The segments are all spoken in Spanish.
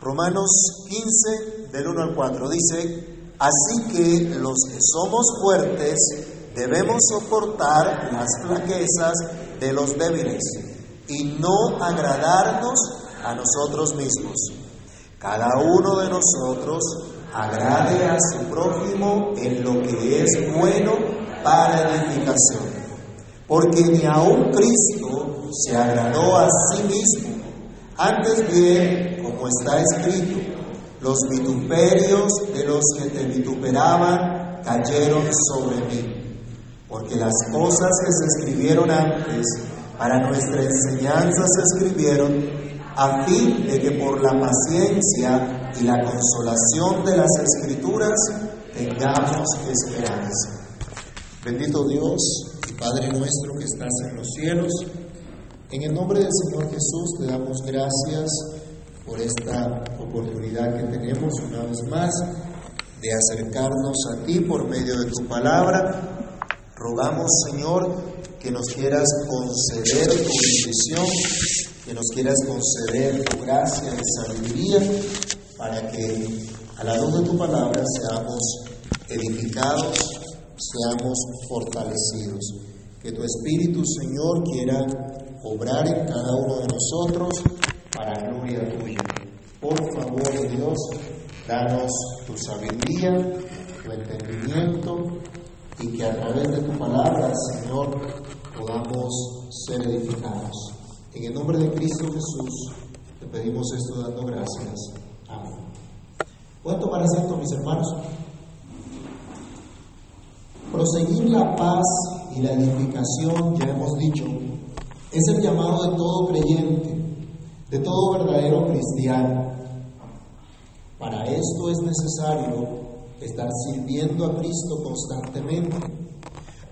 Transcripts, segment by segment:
Romanos 15, del 1 al 4, dice, así que los que somos fuertes debemos soportar las flaquezas de los débiles y no agradarnos a nosotros mismos. Cada uno de nosotros agrade a su prójimo en lo que es bueno para edificación. Porque ni aun Cristo se agradó a sí mismo, antes bien, como está escrito, los vituperios de los que te vituperaban cayeron sobre mí. Porque las cosas que se escribieron antes para nuestra enseñanza se escribieron a fin de que por la paciencia y la consolación de las escrituras tengamos esperanza. Bendito Dios y Padre nuestro que estás en los cielos, en el nombre del Señor Jesús te damos gracias por esta oportunidad que tenemos una vez más de acercarnos a ti por medio de tu palabra. Rogamos, Señor, que nos quieras conceder tu bendición, que nos quieras conceder tu gracia y sabiduría, para que a la luz de tu palabra seamos edificados, seamos fortalecidos. Que tu Espíritu, Señor, quiera obrar en cada uno de nosotros para gloria tuya. Por favor, Dios, danos tu sabiduría, tu entendimiento y que a través de tu palabra, Señor, podamos ser edificados. En el nombre de Cristo Jesús, te pedimos esto dando gracias. Amén. ¿Pueden tomar asiento, mis hermanos? Proseguir la paz y la edificación, ya hemos dicho, es el llamado de todo creyente, de todo verdadero cristiano. Para esto es necesario estar sirviendo a Cristo constantemente.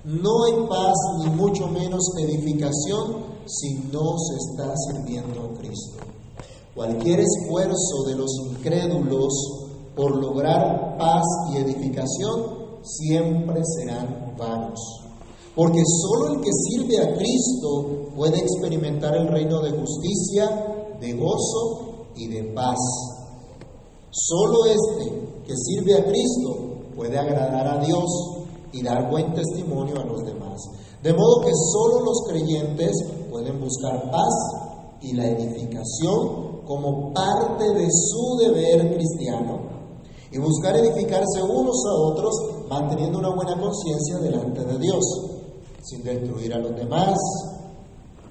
No hay paz ni mucho menos edificación si no se está sirviendo a Cristo. Cualquier esfuerzo de los incrédulos por lograr paz y edificación siempre serán vanos. Porque solo el que sirve a Cristo puede experimentar el reino de justicia, de gozo y de paz. Solo este que sirve a Cristo puede agradar a Dios y dar buen testimonio a los demás. De modo que solo los creyentes pueden buscar paz y la edificación como parte de su deber cristiano y buscar edificarse unos a otros manteniendo una buena conciencia delante de Dios, sin destruir a los demás,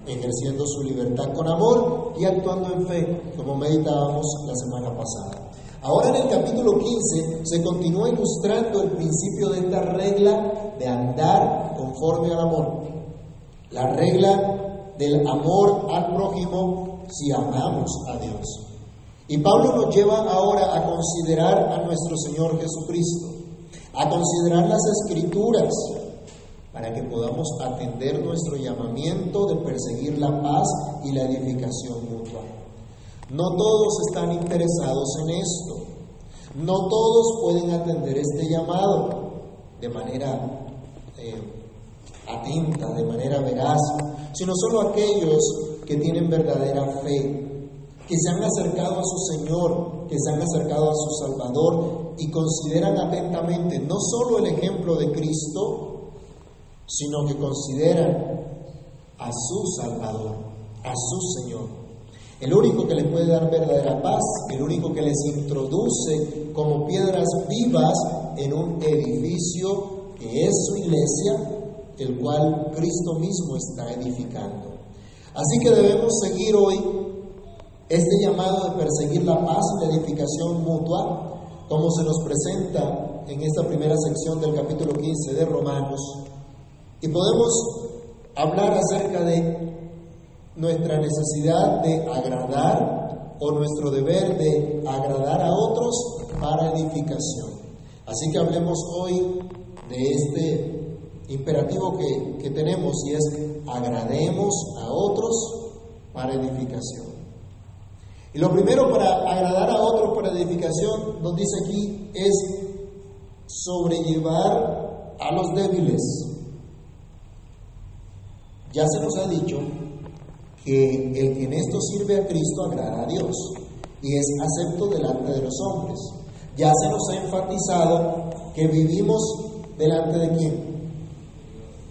ejerciendo su libertad con amor y actuando en fe, como meditábamos la semana pasada. Ahora en el capítulo 15 se continúa ilustrando el principio de esta regla de andar conforme al amor. La regla del amor al prójimo si amamos a Dios. Y Pablo nos lleva ahora a considerar a nuestro Señor Jesucristo, a considerar las escrituras, para que podamos atender nuestro llamamiento de perseguir la paz y la edificación mutua. No todos están interesados en esto. No todos pueden atender este llamado de manera eh, atenta, de manera veraz, sino solo aquellos que tienen verdadera fe, que se han acercado a su Señor, que se han acercado a su Salvador y consideran atentamente no solo el ejemplo de Cristo, sino que consideran a su Salvador, a su Señor. El único que les puede dar verdadera paz, el único que les introduce como piedras vivas en un edificio que es su iglesia, el cual Cristo mismo está edificando. Así que debemos seguir hoy este llamado de perseguir la paz y la edificación mutua, como se nos presenta en esta primera sección del capítulo 15 de Romanos, y podemos hablar acerca de nuestra necesidad de agradar o nuestro deber de agradar a otros para edificación. Así que hablemos hoy de este imperativo que, que tenemos y es agrademos a otros para edificación. Y lo primero para agradar a otros para edificación, nos dice aquí, es sobrellevar a los débiles. Ya se nos ha dicho que el que en esto sirve a Cristo agrada a Dios. y es acepto delante de los hombres. Ya se nos ha enfatizado que vivimos delante de quién?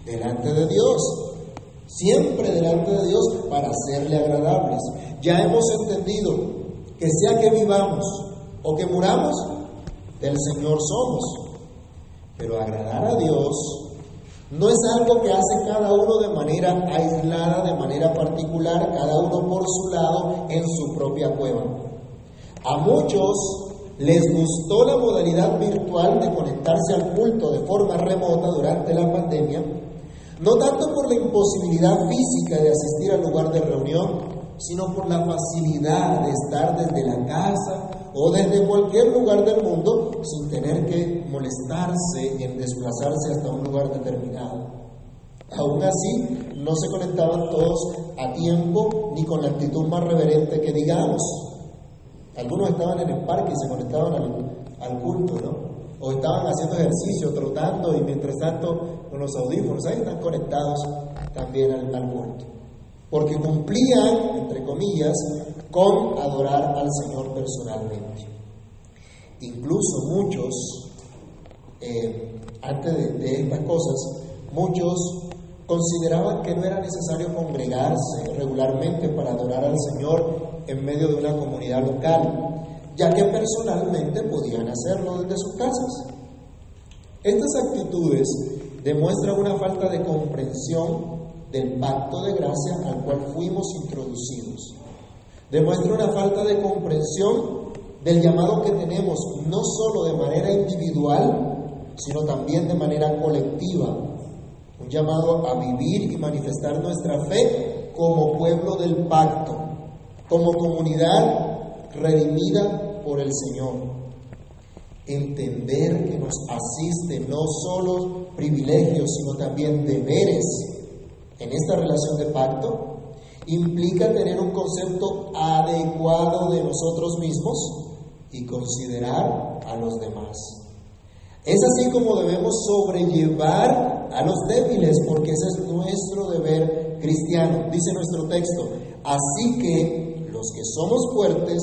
Delante de Dios. Siempre delante de Dios para serle agradables. Ya hemos entendido que sea que vivamos o que muramos, del Señor somos. Pero agradar a Dios no es algo que hace cada uno de manera aislada, de manera particular, cada uno por su lado, en su propia cueva. A muchos les gustó la modalidad virtual de conectarse al culto de forma remota durante la pandemia, no tanto por la imposibilidad física de asistir al lugar de reunión, sino por la facilidad de estar desde la casa o desde cualquier lugar del mundo sin tener que molestarse en desplazarse hasta un lugar determinado. Aún así, no se conectaban todos a tiempo ni con la actitud más reverente que digamos. Algunos estaban en el parque y se conectaban al, culto, ¿no? O estaban haciendo ejercicio, trotando y mientras tanto con los audífonos, ahí están conectados también al, al culto porque cumplían, entre comillas, con adorar al Señor personalmente. Incluso muchos, eh, antes de, de estas cosas, muchos consideraban que no era necesario congregarse regularmente para adorar al Señor en medio de una comunidad local, ya que personalmente podían hacerlo desde sus casas. Estas actitudes demuestran una falta de comprensión del pacto de gracia al cual fuimos introducidos. Demuestra una falta de comprensión del llamado que tenemos, no solo de manera individual, sino también de manera colectiva. Un llamado a vivir y manifestar nuestra fe como pueblo del pacto, como comunidad redimida por el Señor. Entender que nos asiste no solo privilegios, sino también deberes en esta relación de pacto implica tener un concepto adecuado de nosotros mismos y considerar a los demás. Es así como debemos sobrellevar a los débiles, porque ese es nuestro deber cristiano, dice nuestro texto. Así que los que somos fuertes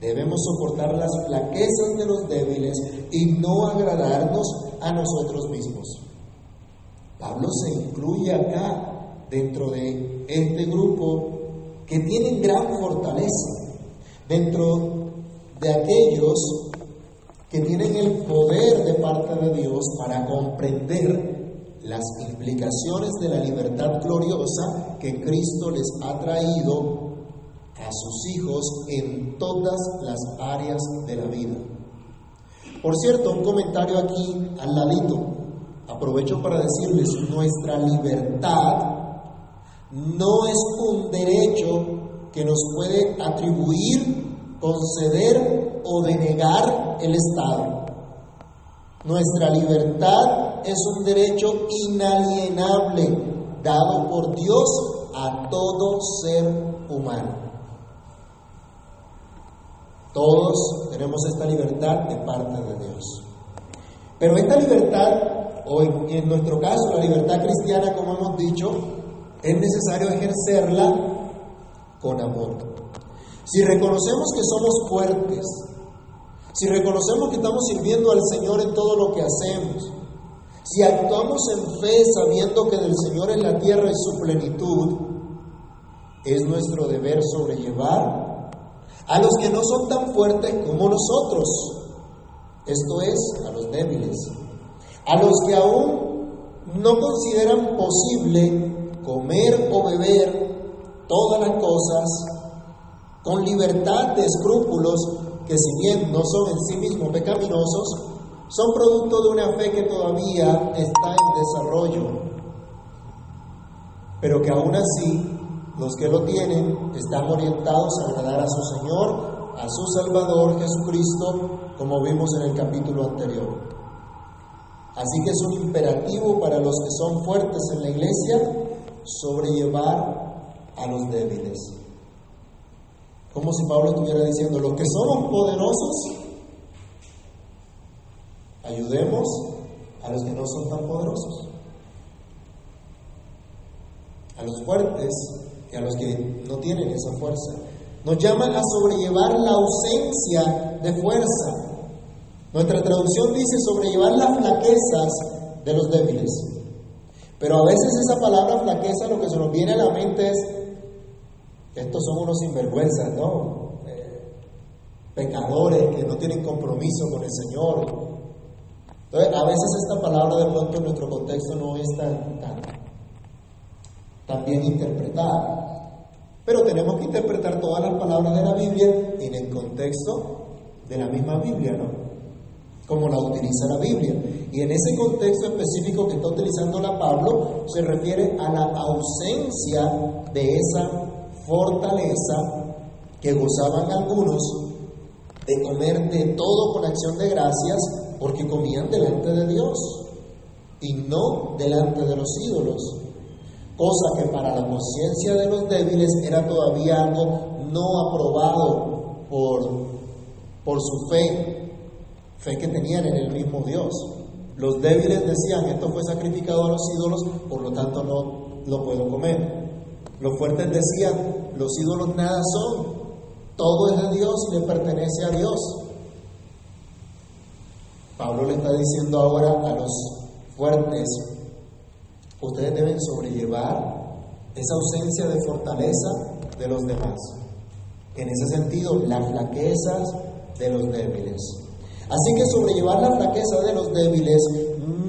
debemos soportar las flaquezas de los débiles y no agradarnos a nosotros mismos. Pablo se incluye acá dentro de este grupo que tienen gran fortaleza, dentro de aquellos que tienen el poder de parte de Dios para comprender las implicaciones de la libertad gloriosa que Cristo les ha traído a sus hijos en todas las áreas de la vida. Por cierto, un comentario aquí al ladito. Aprovecho para decirles, nuestra libertad no es un derecho que nos puede atribuir, conceder o denegar el Estado. Nuestra libertad es un derecho inalienable dado por Dios a todo ser humano. Todos tenemos esta libertad de parte de Dios. Pero esta libertad o en, nuestro caso la libertad cristiana, como hemos dicho, es necesario ejercerla con amor. Si reconocemos que somos fuertes, si reconocemos que estamos sirviendo al Señor en todo lo que hacemos, si actuamos en fe sabiendo que del Señor es la tierra y su plenitud, es nuestro deber sobrellevar a los que no son tan fuertes como nosotros, esto es, a los débiles, a los que aún no consideran posible comer o beber todas las cosas con libertad de escrúpulos que si bien no son en sí mismos pecaminosos, son producto de una fe que todavía está en desarrollo, pero que aún así los que lo tienen están orientados a agradar a su Señor, a su Salvador Jesucristo, como vimos en el capítulo anterior. Así que es un imperativo para los que son fuertes en la iglesia sobrellevar a los débiles. Como si Pablo estuviera diciendo, los que somos poderosos, ayudemos a los que no son tan poderosos. A los fuertes y a los que no tienen esa fuerza. Nos llama a sobrellevar la ausencia de fuerza. Nuestra traducción dice sobrellevar las flaquezas de los débiles. Pero a veces esa palabra flaqueza lo que se nos viene a la mente es, estos son unos sinvergüenzas, ¿no? Eh, pecadores que no tienen compromiso con el Señor. Entonces, a veces esta palabra de pronto en nuestro contexto no es tan, tan, tan bien interpretada. Pero tenemos que interpretar todas las palabras de la Biblia en el contexto de la misma Biblia, ¿no? Como la utiliza la Biblia. Y en ese contexto específico que está utilizando la Pablo, se refiere a la ausencia de esa fortaleza que gozaban algunos de comer de todo con acción de gracias porque comían delante de Dios y no delante de los ídolos cosa que para la conciencia de los débiles era todavía algo no aprobado por, por su fe, fe que tenían en el mismo Dios. Los débiles decían, esto fue sacrificado a los ídolos, por lo tanto no lo puedo comer. Los fuertes decían, los ídolos nada son, todo es de Dios y le pertenece a Dios. Pablo le está diciendo ahora a los fuertes, ustedes deben sobrellevar esa ausencia de fortaleza de los demás. En ese sentido, las flaquezas de los débiles. Así que sobrellevar la flaqueza de los débiles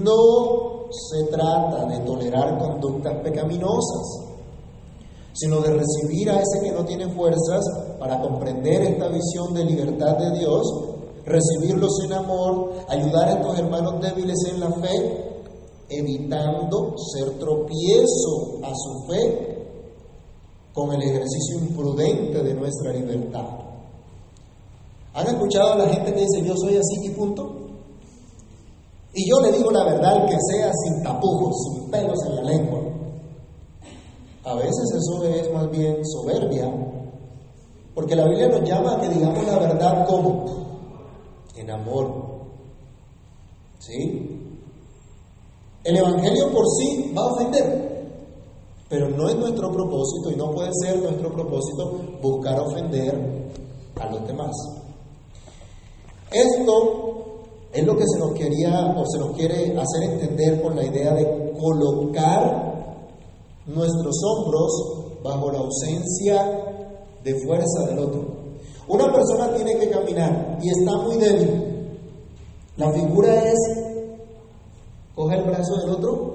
no se trata de tolerar conductas pecaminosas, sino de recibir a ese que no tiene fuerzas para comprender esta visión de libertad de Dios, recibirlos en amor, ayudar a estos hermanos débiles en la fe evitando ser tropiezo a su fe con el ejercicio imprudente de nuestra libertad. ¿Han escuchado a la gente que dice yo soy así y punto? Y yo le digo la verdad, que sea sin tapujos, sin pelos en la lengua. A veces eso es más bien soberbia, porque la Biblia nos llama a que digamos la verdad como en amor. ¿Sí? El Evangelio por sí va a ofender, pero no es nuestro propósito y no puede ser nuestro propósito buscar ofender a los demás. Esto es lo que se nos quería o se nos quiere hacer entender con la idea de colocar nuestros hombros bajo la ausencia de fuerza del otro. Una persona tiene que caminar y está muy débil. La figura es Coge el brazo del otro,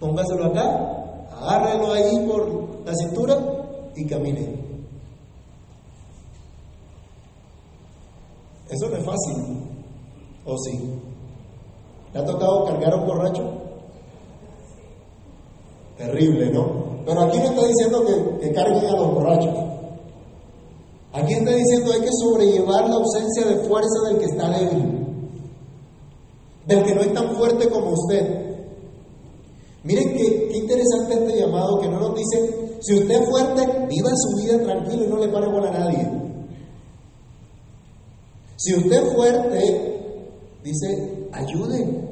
póngaselo acá, agárrelo ahí por la cintura y camine. Eso no es fácil, ¿o sí? ¿Le ha tocado cargar a un borracho? Terrible, ¿no? Pero aquí no está diciendo que, carguen a los borrachos. Aquí está diciendo hay que sobrellevar la ausencia de fuerza del que está débil del que no es tan fuerte como usted. Miren qué, interesante este llamado que no nos dice, si usted es fuerte, viva su vida tranquilo y no le pare bola a nadie. Si usted es fuerte, dice, ayude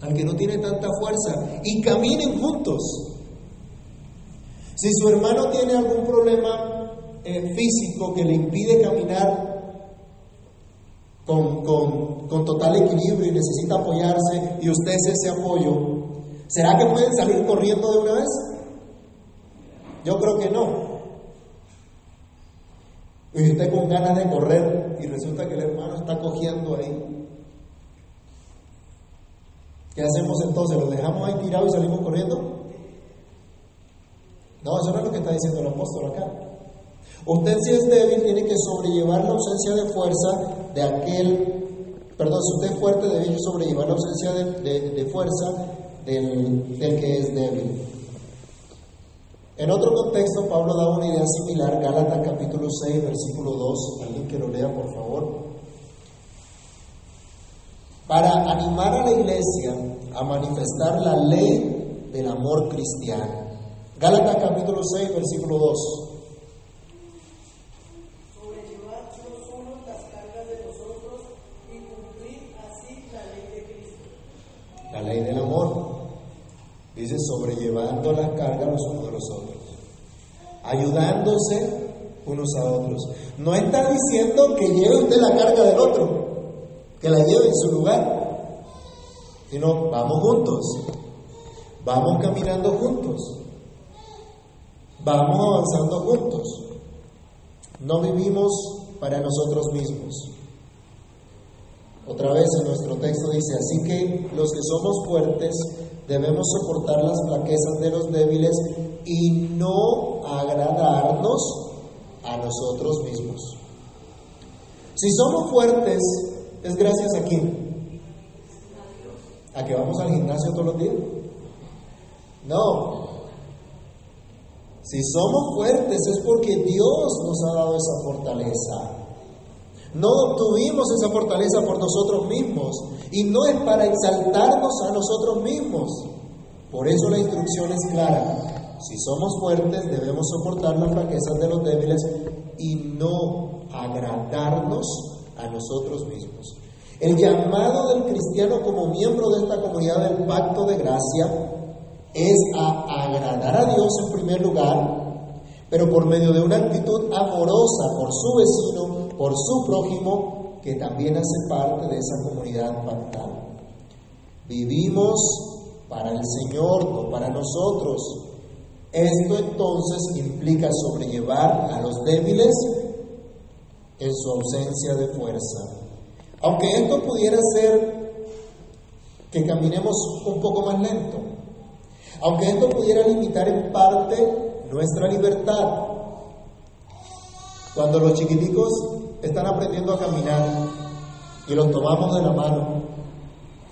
al que no tiene tanta fuerza y caminen juntos. Si su hermano tiene algún problema eh, físico que le impide caminar con, total equilibrio y necesita apoyarse y usted es ese apoyo, ¿será que pueden salir corriendo de una vez? Yo creo que no. Y usted con ganas de correr y resulta que el hermano está cogiendo ahí. ¿Qué hacemos entonces? ¿Lo dejamos ahí tirado y salimos corriendo? No, eso no es lo que está diciendo el apóstol acá. Usted si es débil tiene que sobrellevar la ausencia de fuerza de aquel, perdón, si usted es fuerte debe sobrellevar la ausencia de, fuerza del, que es débil. En otro contexto, Pablo da una idea similar, Gálatas capítulo 6, versículo 2, alguien que lo lea, por favor. Para animar a la iglesia a manifestar la ley del amor cristiano. Gálatas capítulo 6, versículo 2. Dice, sobrellevando las cargas los unos de los otros, ayudándose unos a otros. No está diciendo que lleve usted la carga del otro, que la lleve en su lugar, sino vamos juntos, vamos caminando juntos, vamos avanzando juntos. No vivimos para nosotros mismos. Otra vez en nuestro texto dice, así que los que somos fuertes debemos soportar las flaquezas de los débiles y no agradarnos a nosotros mismos. Si somos fuertes, ¿es gracias a quién? ¿A que vamos al gimnasio todos los días? No. Si somos fuertes es porque Dios nos ha dado esa fortaleza. No obtuvimos esa fortaleza por nosotros mismos y no es para exaltarnos a nosotros mismos. Por eso la instrucción es clara. Si somos fuertes debemos soportar las fraquezas de los débiles y no agradarnos a nosotros mismos. El llamado del cristiano como miembro de esta comunidad del pacto de gracia es a agradar a Dios en primer lugar, pero por medio de una actitud amorosa por su vecino, por su prójimo, que también hace parte de esa comunidad pactal. Vivimos para el Señor, no para nosotros. Esto entonces implica sobrellevar a los débiles en su ausencia de fuerza. Aunque esto pudiera ser que caminemos un poco más lento, aunque esto pudiera limitar en parte nuestra libertad. Cuando los chiquiticos están aprendiendo a caminar y los tomamos de la mano,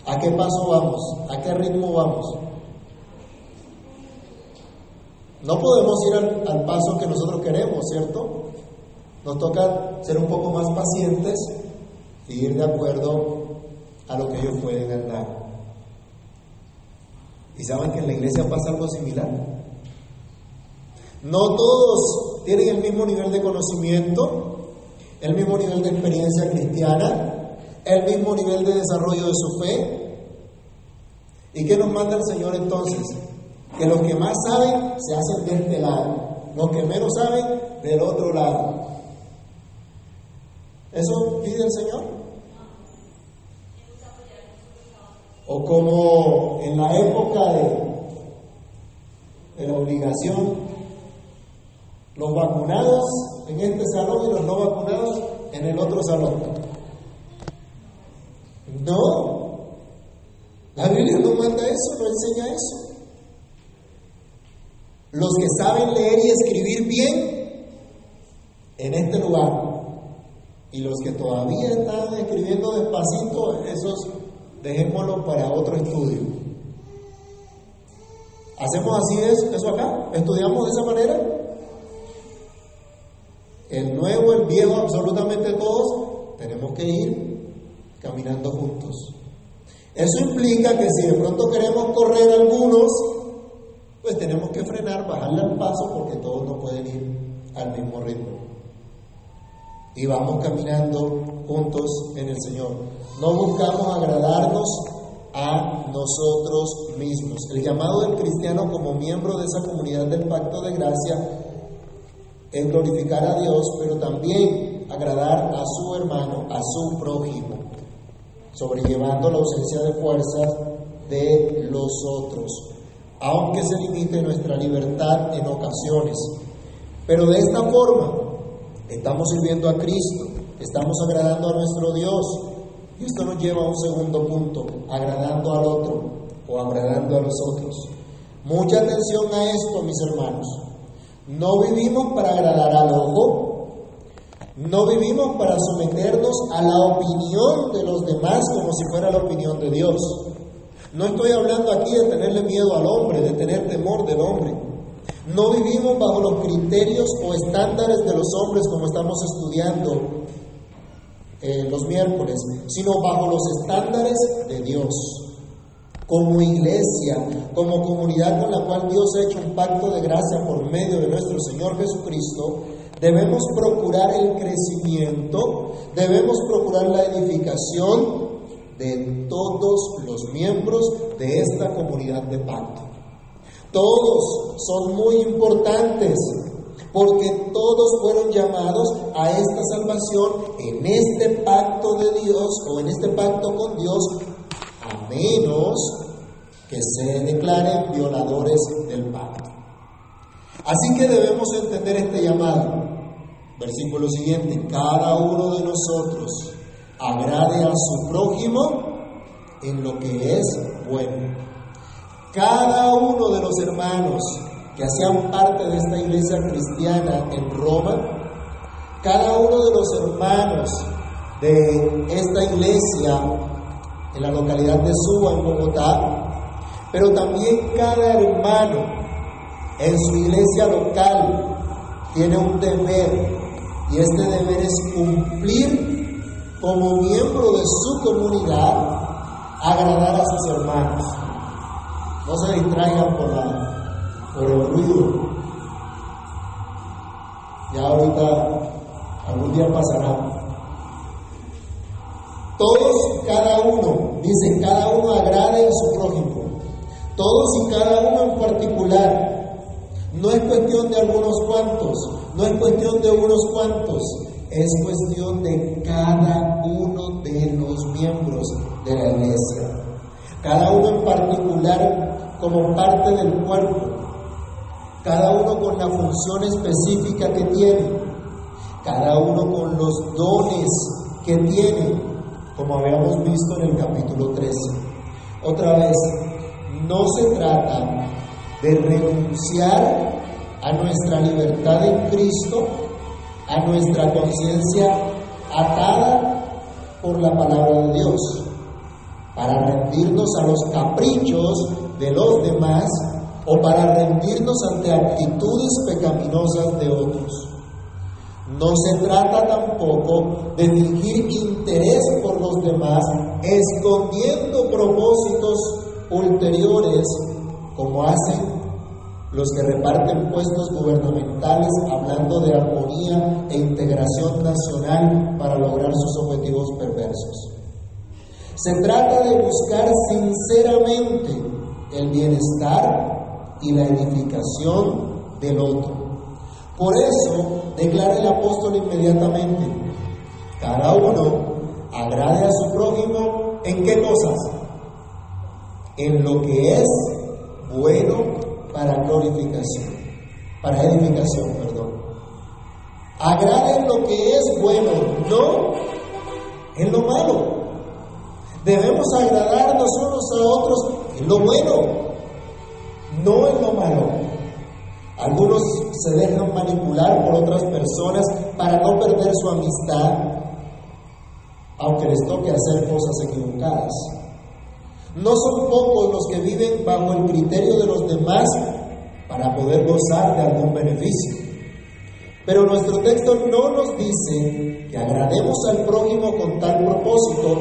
¿a qué paso vamos? ¿A qué ritmo vamos? No podemos ir al, paso que nosotros queremos, ¿cierto? Nos toca ser un poco más pacientes y ir de acuerdo a lo que ellos pueden andar. Y saben que en la iglesia pasa algo similar. No todos tienen el mismo nivel de conocimiento, el mismo nivel de experiencia cristiana, el mismo nivel de desarrollo de su fe. ¿Y qué nos manda el Señor entonces? Que los que más saben se hacen de este lado, los que menos saben del otro lado. ¿Eso pide el Señor? O como en la época de, la obligación, los vacunados en este salón y los no vacunados en el otro salón. No, la Biblia no manda eso, no enseña eso. Los que saben leer y escribir bien en este lugar y los que todavía están escribiendo despacito, esos dejémoslo para otro estudio. ¿Hacemos así eso acá? ¿Estudiamos de esa manera? El nuevo, el viejo, absolutamente todos, tenemos que ir caminando juntos. Eso implica que si de pronto queremos correr algunos, pues tenemos que frenar, bajarle al paso, porque todos no pueden ir al mismo ritmo. Y vamos caminando juntos en el Señor. No buscamos agradarnos a nosotros mismos. El llamado del cristiano como miembro de esa comunidad del pacto de gracia es glorificar a Dios, pero también agradar a su hermano, a su prójimo, sobrellevando la ausencia de fuerzas de los otros, aunque se limite nuestra libertad en ocasiones. Pero de esta forma estamos sirviendo a Cristo, estamos agradando a nuestro Dios. Y esto nos lleva a un segundo punto, agradando al otro o agradando a los otros. Mucha atención a esto, mis hermanos. No vivimos para agradar al ojo, no vivimos para someternos a la opinión de los demás como si fuera la opinión de Dios. No estoy hablando aquí de tenerle miedo al hombre, de tener temor del hombre. No vivimos bajo los criterios o estándares de los hombres como estamos estudiando eh, los miércoles, sino bajo los estándares de Dios. Como iglesia, como comunidad con la cual Dios ha hecho un pacto de gracia por medio de nuestro Señor Jesucristo, debemos procurar el crecimiento, debemos procurar la edificación de todos los miembros de esta comunidad de pacto. Todos son muy importantes porque todos fueron llamados a esta salvación en este pacto de Dios o en este pacto con Dios, menos que se declaren violadores del pacto. Así que debemos entender este llamado. Versículo siguiente, cada uno de nosotros agrade a su prójimo en lo que es bueno. Cada uno de los hermanos que hacían parte de esta iglesia cristiana en Roma, cada uno de los hermanos de esta iglesia en la localidad de Suba, en Bogotá, pero también cada hermano en su iglesia local tiene un deber y este deber es cumplir como miembro de su comunidad, agradar a sus hermanos. No se distraigan por la por el ruido. Ya ahorita, algún día pasará. Todos cada uno, dice, cada uno agrade a su prójimo. Todos y cada uno en particular. No es cuestión de algunos cuantos, no es cuestión de unos cuantos, es cuestión de cada uno de los miembros de la iglesia. Cada uno en particular como parte del cuerpo cada uno con la función específica que tiene, cada uno con los dones que tiene, como habíamos visto en el capítulo 13. Otra vez, no se trata de renunciar a nuestra libertad en Cristo, a nuestra conciencia atada por la palabra de Dios, para rendirnos a los caprichos de los demás o para rendirnos ante actitudes pecaminosas de otros. No se trata tampoco de fingir interés por los demás, escondiendo propósitos ulteriores, como hacen los que reparten puestos gubernamentales hablando de armonía e integración nacional para lograr sus objetivos perversos. Se trata de buscar sinceramente el bienestar y la edificación del otro. Por eso declara el apóstol inmediatamente, cada uno agrade a su prójimo en qué cosas? En lo que es bueno para glorificación, para edificación, perdón. Agrade en lo que es bueno, no en lo malo. Debemos agradarnos unos a otros en lo bueno, no en lo malo. Algunos se dejan manipular por otras personas para no perder su amistad, aunque les toque hacer cosas equivocadas. No son pocos los que viven bajo el criterio de los demás para poder gozar de algún beneficio. Pero nuestro texto no nos dice que agrademos al prójimo con tal propósito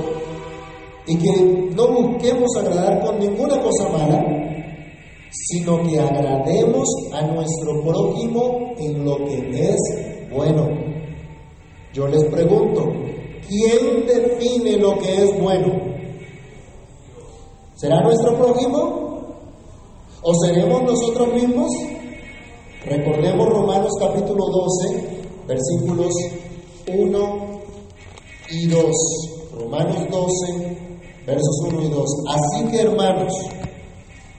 y que no busquemos agradar con ninguna cosa mala, sino que agrademos a nuestro prójimo en lo que es bueno. Yo les pregunto, ¿quién define lo que es bueno? ¿Será nuestro prójimo? ¿O seremos nosotros mismos? Recordemos Romanos capítulo 12, versículos 1 y 2. Romanos 12, versos 1 y 2. Así que hermanos,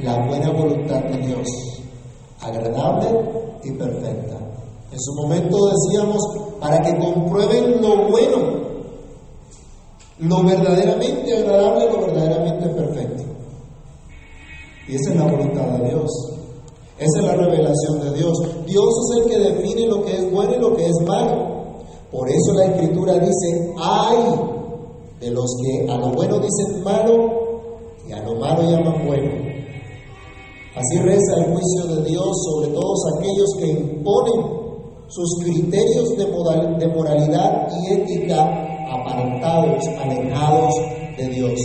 la buena voluntad de Dios, agradable y perfecta. En su momento decíamos, para que comprueben lo bueno, lo verdaderamente agradable, lo verdaderamente perfecto. Y esa es la voluntad de Dios. Esa es la revelación de Dios. Dios es el que define lo que es bueno y lo que es malo. Por eso la Escritura dice, ay de los que a lo bueno dicen malo y a lo malo llaman bueno. Así reza el juicio de Dios sobre todos aquellos que imponen sus criterios de, moralidad y ética apartados, alejados de Dios.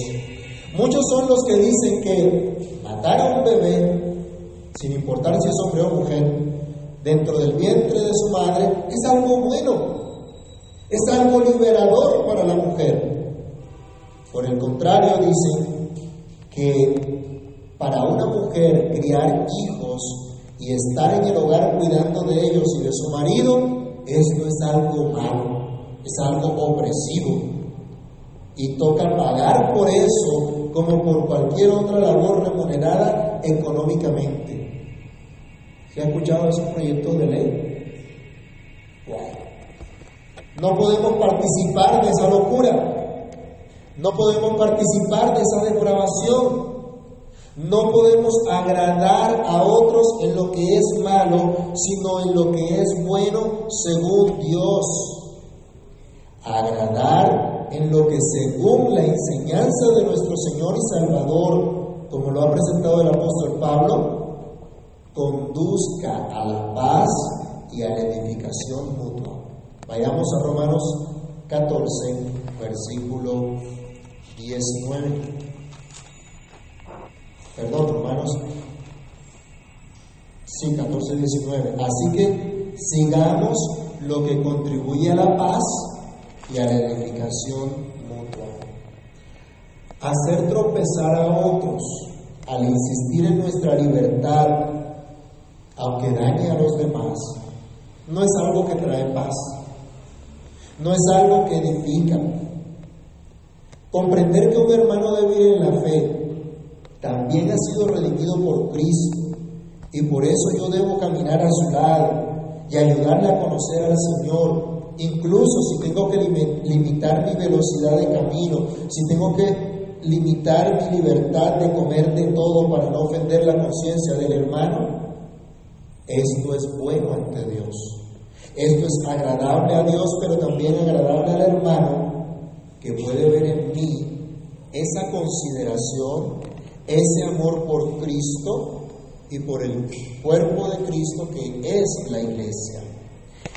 Muchos son los que dicen que matar a un bebé, sin importar si es hombre o mujer, dentro del vientre de su madre, es algo bueno, es algo liberador para la mujer. Por el contrario, dicen que para una mujer criar hijos y estar en el hogar cuidando de ellos y de su marido, esto es algo malo, es algo opresivo. Y toca pagar por eso como por cualquier otra labor remunerada económicamente. ¿Se ha escuchado ese proyecto de ley? No podemos participar de esa locura. No podemos participar de esa depravación. No podemos agradar a otros en lo que es malo, sino en lo que es bueno según Dios. Agradar en lo que según la enseñanza de nuestro Señor y Salvador, como lo ha presentado el apóstol Pablo, conduzca a la paz y a la edificación mutua. Vayamos a Romanos 14, versículo 19. Perdón, Romanos sí, 14, 19. Así que sigamos lo que contribuye a la paz y a la edificación mutua. Hacer tropezar a otros al insistir en nuestra libertad, aunque dañe a los demás, no es algo que trae paz no es algo que edifica. Comprender que un hermano débil en la fe también ha sido redimido por Cristo y por eso yo debo caminar a su lado y ayudarle a conocer al Señor, incluso si tengo que limitar mi velocidad de camino, si tengo que limitar mi libertad de comer de todo para no ofender la conciencia del hermano, esto es bueno ante Dios. Esto es agradable a Dios, pero también agradable al hermano que puede ver en mí esa consideración, ese amor por Cristo y por el cuerpo de Cristo que es la iglesia.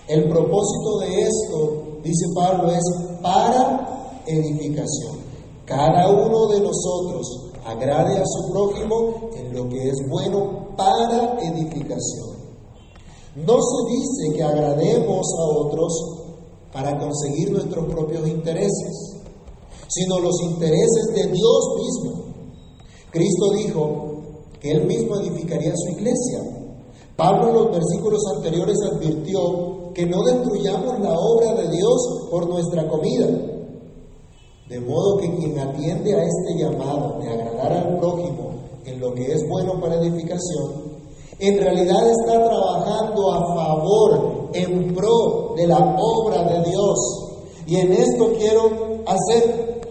El propósito de esto, dice Pablo, es para edificación. Cada uno de nosotros agrade a su prójimo en lo que es bueno para edificación. No se dice que agrademos a otros para conseguir nuestros propios intereses, sino los intereses de Dios mismo. Cristo dijo que Él mismo edificaría su iglesia. Pablo en los versículos anteriores advirtió que no destruyamos la obra de Dios por nuestra comida. De modo que quien atiende a este llamado de agradar al prójimo en lo que es bueno para edificación, en realidad está trabajando a favor, en pro de la obra de Dios. Y en esto quiero hacer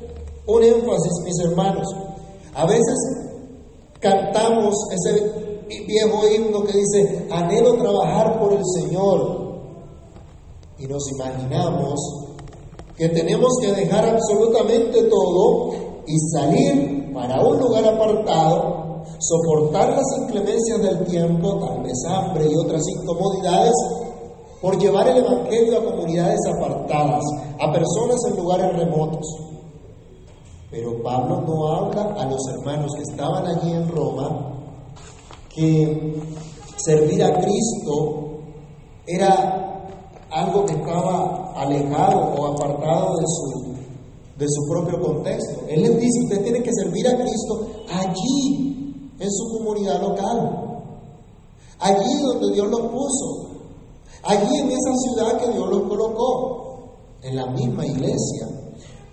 un énfasis, mis hermanos. A veces cantamos ese viejo himno que dice, anhelo trabajar por el Señor. Y nos imaginamos que tenemos que dejar absolutamente todo y salir para un lugar apartado soportar las inclemencias del tiempo, tal vez hambre y otras incomodidades, por llevar el Evangelio a comunidades apartadas, a personas en lugares remotos. Pero Pablo no habla a los hermanos que estaban allí en Roma que servir a Cristo era algo que estaba alejado o apartado de su, de su propio contexto. Él les dice, usted tiene que servir a Cristo allí en su comunidad local, allí donde Dios los puso, allí en esa ciudad que Dios los colocó, en la misma iglesia.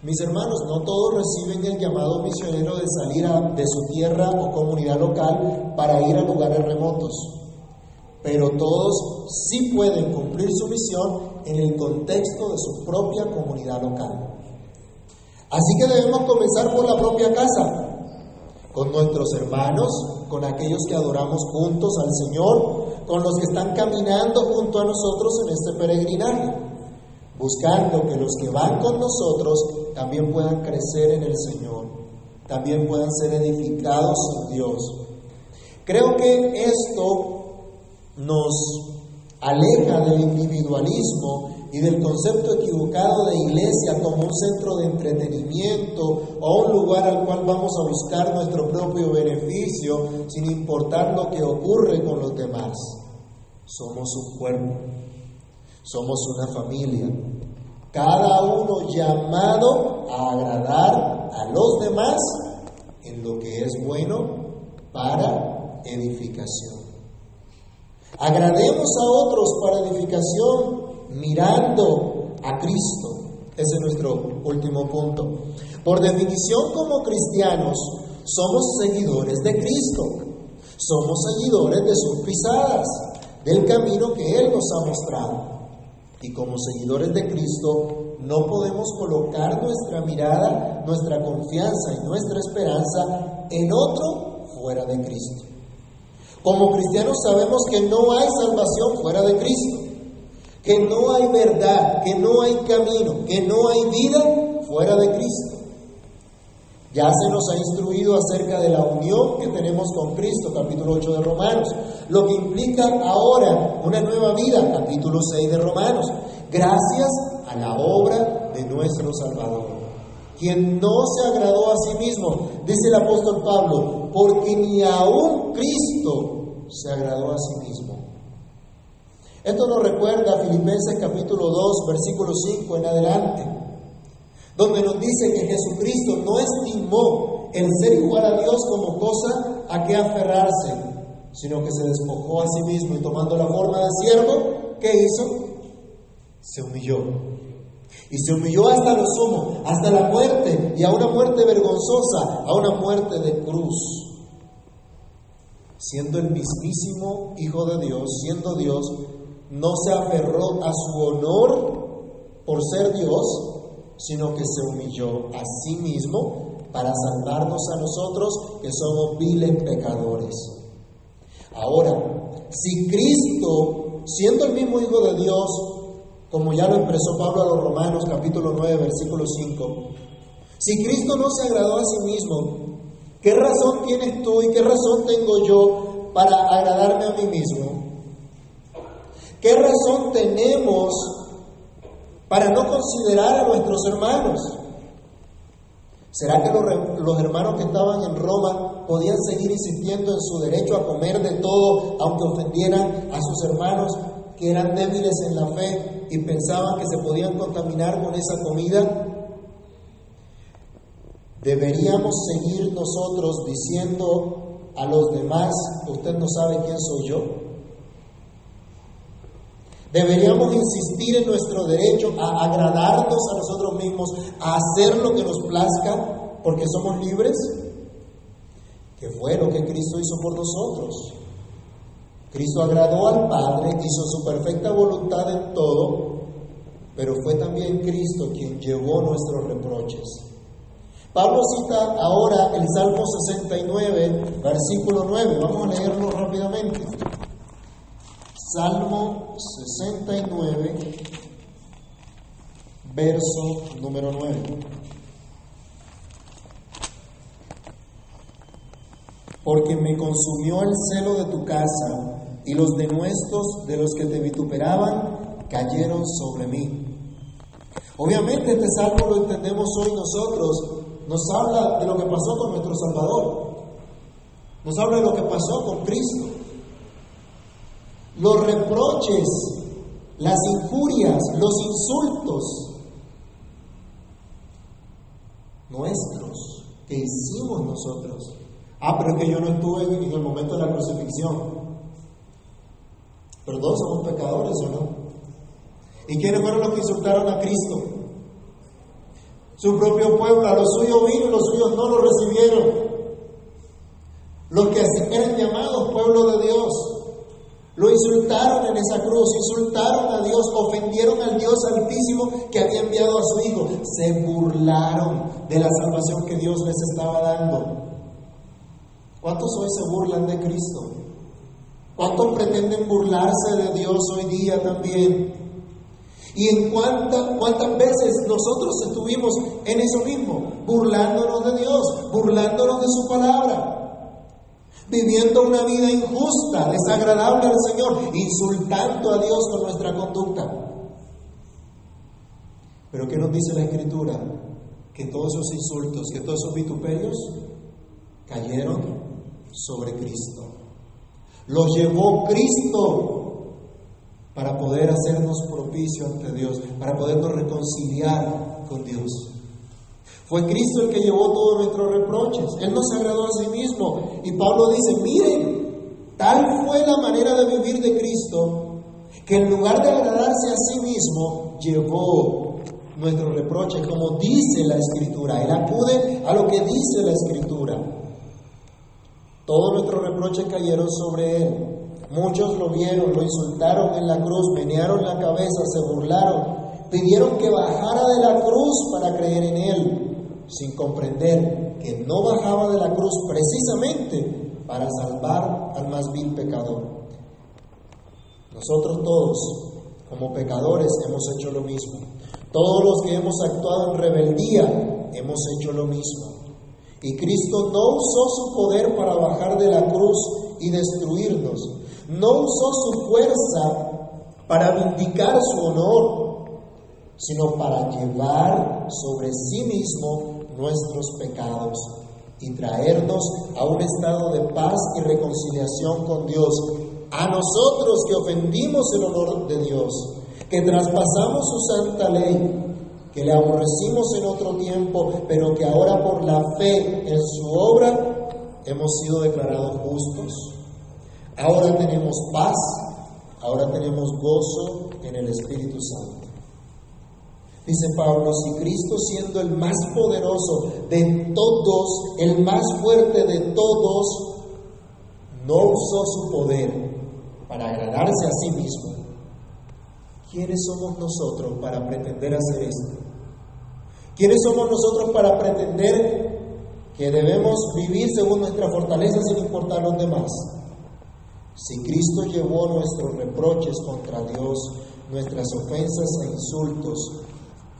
Mis hermanos, no todos reciben el llamado misionero de salir de su tierra o comunidad local para ir a lugares remotos, pero todos sí pueden cumplir su misión en el contexto de su propia comunidad local. Así que debemos comenzar por la propia casa, con nuestros hermanos, con aquellos que adoramos juntos al Señor, con los que están caminando junto a nosotros en este peregrinaje, buscando que los que van con nosotros también puedan crecer en el Señor, también puedan ser edificados en Dios. Creo que esto nos aleja del individualismo y del concepto equivocado de iglesia como un centro de entretenimiento o un lugar al cual vamos a buscar nuestro propio beneficio sin importar lo que ocurre con los demás. Somos un cuerpo, somos una familia, cada uno llamado a agradar a los demás en lo que es bueno para edificación. Agrademos a otros para edificación mirando a Cristo. Ese es nuestro último punto. Por definición como cristianos, somos seguidores de Cristo. Somos seguidores de sus pisadas, del camino que Él nos ha mostrado. Y como seguidores de Cristo, no podemos colocar nuestra mirada, nuestra confianza y nuestra esperanza en otro fuera de Cristo. Como cristianos sabemos que no hay salvación fuera de Cristo que no hay verdad, que no hay camino, que no hay vida fuera de Cristo. Ya se nos ha instruido acerca de la unión que tenemos con Cristo, capítulo 8 de Romanos, lo que implica ahora una nueva vida, capítulo 6 de Romanos, gracias a la obra de nuestro Salvador, quien no se agradó a sí mismo, dice el apóstol Pablo, porque ni aún Cristo se agradó a sí mismo. Esto nos recuerda a Filipenses capítulo 2, versículo 5 en adelante, donde nos dice que Jesucristo no estimó el ser igual a Dios como cosa a que aferrarse, sino que se despojó a sí mismo y tomando la forma de siervo, ¿qué hizo? Se humilló. Y se humilló hasta lo sumo, hasta la muerte, y a una muerte vergonzosa, a una muerte de cruz. Siendo el mismísimo Hijo de Dios, siendo Dios, no se aferró a su honor por ser Dios, sino que se humilló a sí mismo para salvarnos a nosotros que somos viles pecadores. Ahora, si Cristo, siendo el mismo Hijo de Dios, como ya lo expresó Pablo a los Romanos capítulo 9, versículo 5, si Cristo no se agradó a sí mismo, ¿qué razón tienes tú y qué razón tengo yo para agradarme a mí mismo? ¿Qué razón tenemos para no considerar a nuestros hermanos? ¿Será que los, hermanos que estaban en Roma podían seguir insistiendo en su derecho a comer de todo, aunque ofendieran a sus hermanos que eran débiles en la fe y pensaban que se podían contaminar con esa comida? ¿Deberíamos seguir nosotros diciendo a los demás, usted no sabe quién soy yo? Deberíamos insistir en nuestro derecho a agradarnos a nosotros mismos, a hacer lo que nos plazca, porque somos libres, que fue lo que Cristo hizo por nosotros. Cristo agradó al Padre, hizo su perfecta voluntad en todo, pero fue también Cristo quien llevó nuestros reproches. Pablo cita ahora el Salmo 69, versículo 9. Vamos a leerlo rápidamente. Salmo 69, verso número 9. Porque me consumió el celo de tu casa y los denuestos de los que te vituperaban cayeron sobre mí. Obviamente este salmo lo entendemos hoy nosotros, nos habla de lo que pasó con nuestro Salvador, nos habla de lo que pasó con Cristo los reproches, las injurias, los insultos nuestros que hicimos nosotros. Ah, pero es que yo no estuve en el momento de la crucifixión. Pero todos somos pecadores, ¿o no? ¿Y quiénes fueron los que insultaron a Cristo? Su propio pueblo, a los suyos vino los suyos no lo recibieron. Los que eran llamados pueblo de Dios. Lo insultaron en esa cruz, insultaron a Dios, ofendieron al Dios altísimo que había enviado a su Hijo. Se burlaron de la salvación que Dios les estaba dando. ¿Cuántos hoy se burlan de Cristo? ¿Cuántos pretenden burlarse de Dios hoy día también? ¿Y en cuántas veces nosotros estuvimos en eso mismo, burlándonos de Dios, burlándonos de su palabra? Viviendo una vida injusta, desagradable al Señor, insultando a Dios con nuestra conducta. Pero ¿qué nos dice la Escritura? Que todos esos insultos, que todos esos vituperios cayeron sobre Cristo. Los llevó Cristo para poder hacernos propicio ante Dios, para podernos reconciliar con Dios. Fue Cristo el que llevó todos nuestros reproches. Él nos agradó a sí mismo. Y Pablo dice, miren, tal fue la manera de vivir de Cristo, que en lugar de agradarse a sí mismo, llevó nuestros reproches, como dice la Escritura. Él acude a lo que dice la Escritura. Todos nuestros reproches cayeron sobre Él. Muchos lo vieron, lo insultaron en la cruz, menearon la cabeza, se burlaron, pidieron que bajara de la cruz para creer en Él, sin comprender que no bajaba de la cruz precisamente para salvar al más vil pecador. Nosotros todos, como pecadores, hemos hecho lo mismo. Todos los que hemos actuado en rebeldía, hemos hecho lo mismo. Y Cristo no usó su poder para bajar de la cruz y destruirnos. No usó su fuerza para vindicar su honor, sino para llevar sobre sí mismo nuestros pecados y traernos a un estado de paz y reconciliación con Dios. A nosotros que ofendimos el honor de Dios, que traspasamos su santa ley, que le aborrecimos en otro tiempo, pero que ahora por la fe en su obra hemos sido declarados justos. Ahora tenemos paz, ahora tenemos gozo en el Espíritu Santo. Dice Pablo, si Cristo siendo el más poderoso de todos, el más fuerte de todos, no usó su poder para agradarse a sí mismo, ¿quiénes somos nosotros para pretender hacer esto? ¿Quiénes somos nosotros para pretender que debemos vivir según nuestra fortaleza sin importar los demás? Si Cristo llevó nuestros reproches contra Dios, nuestras ofensas e insultos,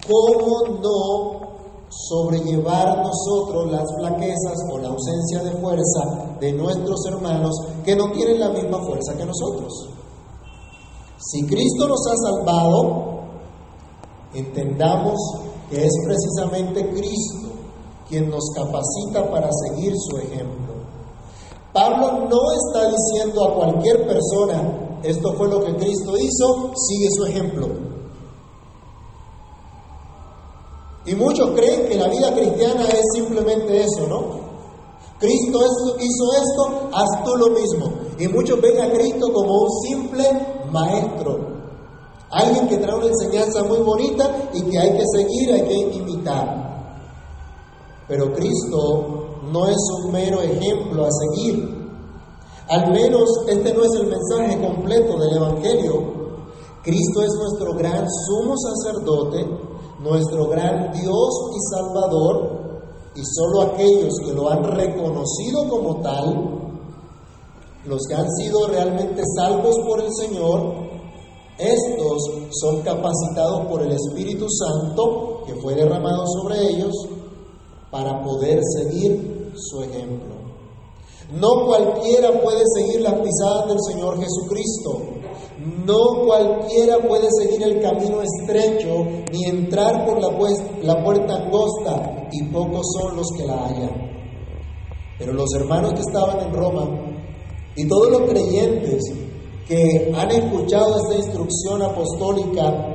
¿cómo no sobrellevar nosotros las flaquezas o la ausencia de fuerza de nuestros hermanos que no tienen la misma fuerza que nosotros? Si Cristo nos ha salvado, entendamos que es precisamente Cristo quien nos capacita para seguir su ejemplo. Pablo no está diciendo a cualquier persona, esto fue lo que Cristo hizo, sigue su ejemplo. Y muchos creen que la vida cristiana es simplemente eso, ¿no? Cristo hizo esto, haz tú lo mismo. Y muchos ven a Cristo como un simple maestro, Alguien que trae una enseñanza muy bonita y que hay que seguir, hay que imitar. Pero Cristo no es un mero ejemplo a seguir. Al menos este no es el mensaje completo del Evangelio. Cristo es nuestro gran sumo sacerdote, nuestro gran Dios y Salvador, y solo aquellos que lo han reconocido como tal, los que han sido realmente salvos por el Señor, estos son capacitados por el Espíritu Santo que fue derramado sobre ellos para poder seguir su ejemplo. No cualquiera puede seguir las pisadas del Señor Jesucristo. No cualquiera puede seguir el camino estrecho ni entrar por la, puerta angosta y pocos son los que la hallan. Pero los hermanos que estaban en Roma y todos los creyentes que han escuchado esta instrucción apostólica,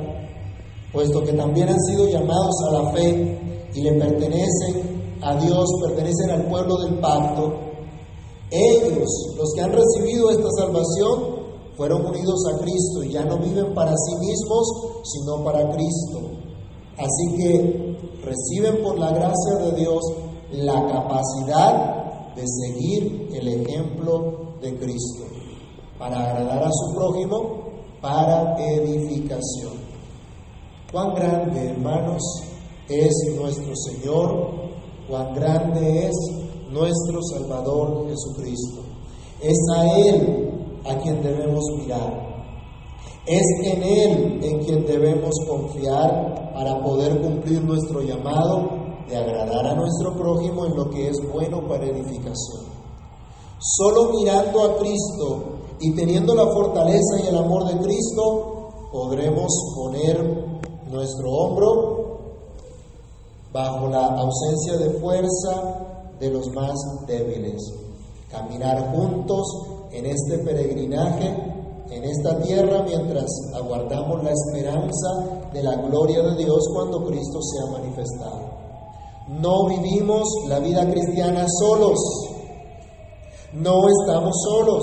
puesto que también han sido llamados a la fe y le pertenecen a Dios, pertenecen al pueblo del pacto, ellos, los que han recibido esta salvación, fueron unidos a Cristo y ya no viven para sí mismos, sino para Cristo. Así que reciben por la gracia de Dios la capacidad de seguir el ejemplo de Cristo para agradar a su prójimo, para edificación. Cuán grande, hermanos, es nuestro Señor, cuán grande es nuestro Salvador Jesucristo. Es a Él a quien debemos mirar. Es en Él en quien debemos confiar para poder cumplir nuestro llamado de agradar a nuestro prójimo en lo que es bueno para edificación. Solo mirando a Cristo y teniendo la fortaleza y el amor de Cristo, podremos poner nuestro hombro bajo la ausencia de fuerza de los más débiles. Caminar juntos en este peregrinaje en esta tierra mientras aguardamos la esperanza de la gloria de Dios cuando Cristo sea manifestado. No vivimos la vida cristiana solos, no estamos solos,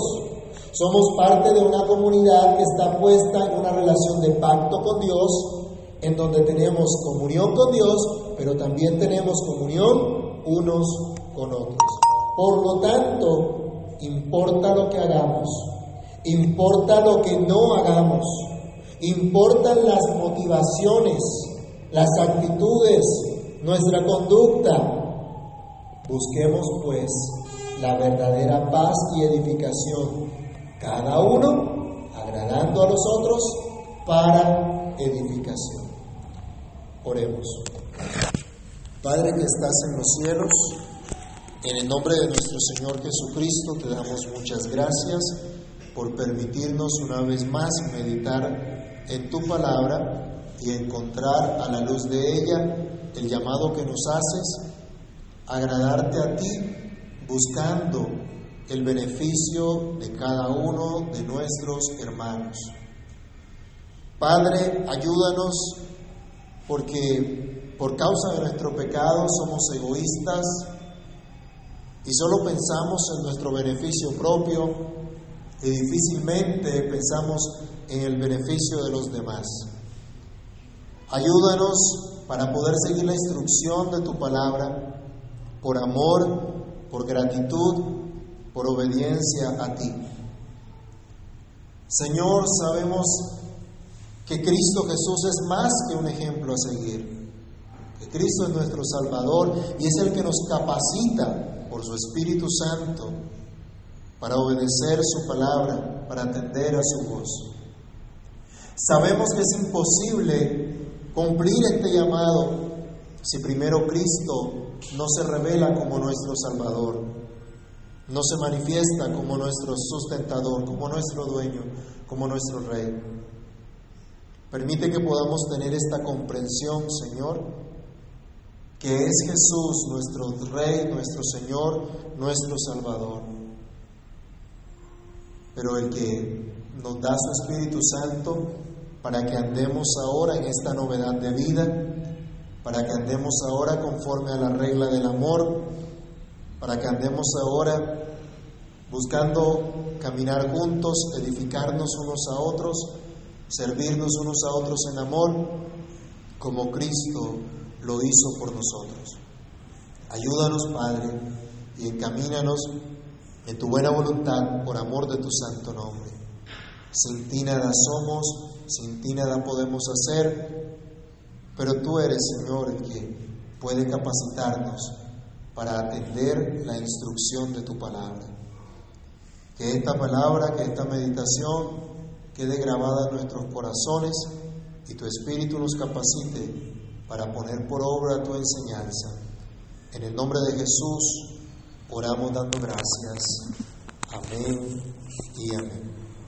somos parte de una comunidad que está puesta en una relación de pacto con Dios, en donde tenemos comunión con Dios, pero también tenemos comunión unos con otros. Por lo tanto, importa lo que hagamos, Importa lo que no hagamos. Importan las motivaciones, las actitudes, nuestra conducta. Busquemos pues la verdadera paz y edificación, cada uno agradando a los otros para edificación. Oremos. Padre que estás en los cielos, en el nombre de nuestro Señor Jesucristo te damos muchas gracias por permitirnos una vez más meditar en tu palabra y encontrar a la luz de ella el llamado que nos haces, agradarte a ti, buscando el beneficio de cada uno de nuestros hermanos. Padre, ayúdanos porque por causa de nuestro pecado somos egoístas y solo pensamos en nuestro beneficio propio y difícilmente pensamos en el beneficio de los demás. Ayúdanos para poder seguir la instrucción de tu palabra por amor, por gratitud, por obediencia a ti. Señor, sabemos que Cristo Jesús es más que un ejemplo a seguir, que Cristo es nuestro Salvador y es el que nos capacita su Espíritu Santo para obedecer su palabra, para atender a su voz. Sabemos que es imposible cumplir este llamado si primero Cristo no se revela como nuestro Salvador, no se manifiesta como nuestro sustentador, como nuestro dueño, como nuestro Rey. Permite que podamos tener esta comprensión, Señor, que es Jesús nuestro Rey, nuestro Señor, nuestro Salvador. Pero el que nos da su Espíritu Santo para que andemos ahora en esta novedad de vida, para que andemos ahora conforme a la regla del amor, para que andemos ahora buscando caminar juntos, edificarnos unos a otros, servirnos unos a otros en amor, como Cristo lo hizo por nosotros. Ayúdanos, Padre, y encamínanos en tu buena voluntad, por amor de tu santo nombre. Sin ti nada somos, sin ti nada podemos hacer, pero tú eres, Señor, el que puede capacitarnos para atender la instrucción de tu palabra. Que esta palabra, que esta meditación quede grabada en nuestros corazones y tu Espíritu nos capacite para poner por obra tu enseñanza. En el nombre de Jesús, Oramos dando gracias. Amén y amén.